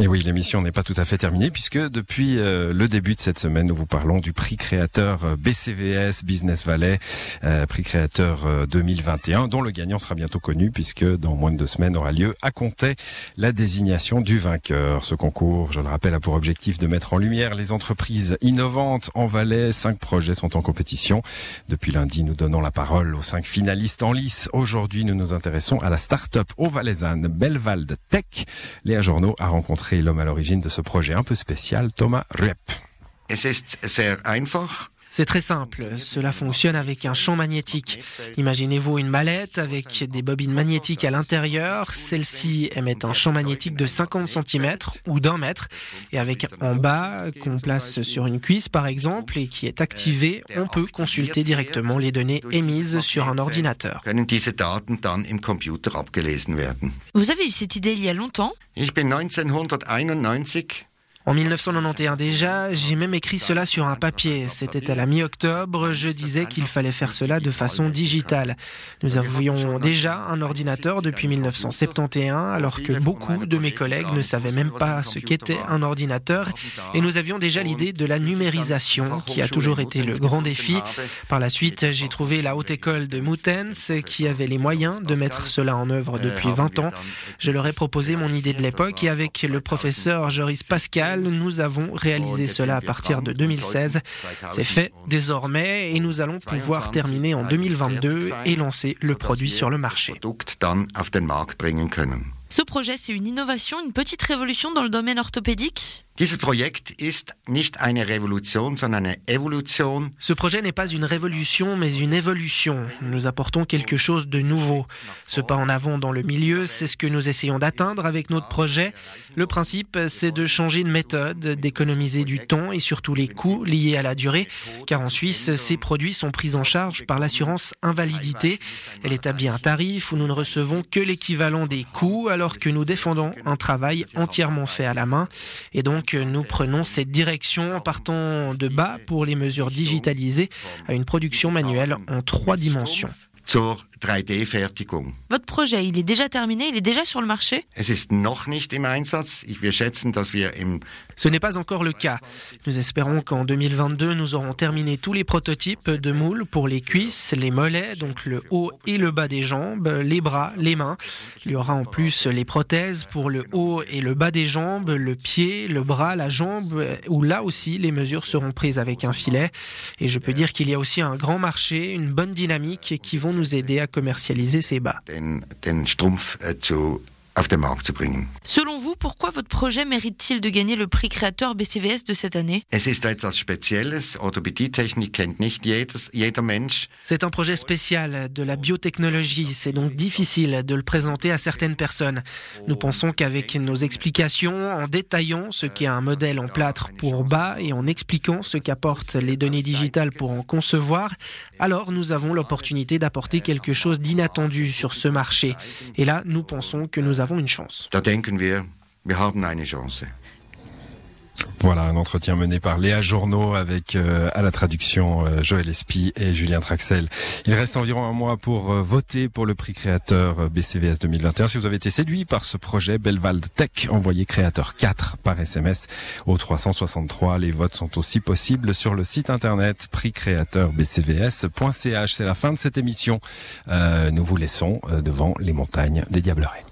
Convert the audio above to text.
Et oui, l'émission n'est pas tout à fait terminée puisque depuis euh, le début de cette semaine, nous vous parlons du prix créateur euh, BCVS Business Valley, euh, prix créateur 2021, dont le gagnant sera bientôt connu puisque dans moins de deux semaines aura lieu à compter la désignation du vainqueur. Ce concours, je le rappelle, a pour objectif de mettre en lumière les entreprises innovantes en Valais. Cinq projets sont en compétition. Depuis lundi, nous donnons la parole aux cinq finalistes en lice. Aujourd'hui, nous nous intéressons à la start-up au Valaisanne Belvald Tech. Léa Journaux a rencontré l'homme à l'origine de ce projet un peu spécial, Thomas einfach. C'est très simple, cela fonctionne avec un champ magnétique. Imaginez-vous une mallette avec des bobines magnétiques à l'intérieur. Celles-ci émettent un champ magnétique de 50 cm ou d'un mètre et avec en bas qu'on place sur une cuisse par exemple et qui est activé, on peut consulter directement les données émises sur un ordinateur. Vous avez eu cette idée il y a longtemps? Ich bin 1991 En 1991 déjà, j'ai même écrit cela sur un papier. C'était à la mi-octobre, je disais qu'il fallait faire cela de façon digitale. Nous avions déjà un ordinateur depuis 1971, alors que beaucoup de mes collègues ne savaient même pas ce qu'était un ordinateur, et nous avions déjà l'idée de la numérisation, qui a toujours été le grand défi. Par la suite, j'ai trouvé la haute école de Moutens, qui avait les moyens de mettre cela en œuvre depuis 20 ans. Je leur ai proposé mon idée de l'époque, et avec le professeur Joris Pascal, nous avons réalisé cela à partir de 2016. C'est fait désormais et nous allons pouvoir terminer en 2022 et lancer le produit sur le marché. Ce projet, c'est une innovation, une petite révolution dans le domaine orthopédique? Ce projet n'est pas une révolution, mais une évolution. Nous apportons quelque chose de nouveau. Ce pas en avant dans le milieu, c'est ce que nous essayons d'atteindre avec notre projet. Le principe, c'est de changer de méthode, d'économiser du temps et surtout les coûts liés à la durée, car en Suisse, ces produits sont pris en charge par l'assurance invalidité. Elle établit un tarif où nous ne recevons que l'équivalent des coûts, alors que nous défendons un travail entièrement fait à la main. Et donc, nous prenons cette direction en partant de bas pour les mesures digitalisées à une production manuelle en trois dimensions. Zur 3D-Fertigung. Votre projet, il est déjà terminé, il est déjà sur le marché? Es ist noch nicht im Einsatz. Ich, wir schätzen, dass wir im Ce n'est pas encore le cas. Nous espérons qu'en 2022, nous aurons terminé tous les prototypes de moules pour les cuisses, les mollets, donc le haut et le bas des jambes, les bras, les mains. Il y aura en plus les prothèses pour le haut et le bas des jambes, le pied, le bras, la jambe, où là aussi les mesures seront prises avec un filet. Et je peux dire qu'il y a aussi un grand marché, une bonne dynamique qui vont nous aider à commercialiser ces bas. äh, auf den Markt zu bringen. Selon vous, pourquoi votre projet mérite-t-il de gagner le prix créateur BCVS de cette année? Es ist etwas Spezielles. Orthopädietechnik kennt nicht jedes, jeder Mensch. C'est un projet spécial de la biotechnologie, c'est donc difficile de le présenter à certaines personnes. Nous pensons qu'avec nos explications, en détaillant ce qu'est un modèle en plâtre pour bas et en expliquant ce qu'apportent les données digitales pour en concevoir, alors nous avons l'opportunité d'apporter quelque chose d'inattendu sur ce marché. Et là, nous pensons que nous avons une chance. Da denken wir, wir haben eine Chance. Voilà un entretien mené par Léa Journaux avec euh, à la traduction euh, Joël Espy et Julien Traxel. Il reste environ un mois pour euh, voter pour le prix créateur euh, BCVS 2021. Si vous avez été séduit par ce projet Belvald Tech, envoyez créateur 4 par SMS au 363. Les votes sont aussi possibles sur le site internet prixcréateurbcvs.ch. C'est la fin de cette émission. Euh, nous vous laissons euh, devant les montagnes des Diablerets.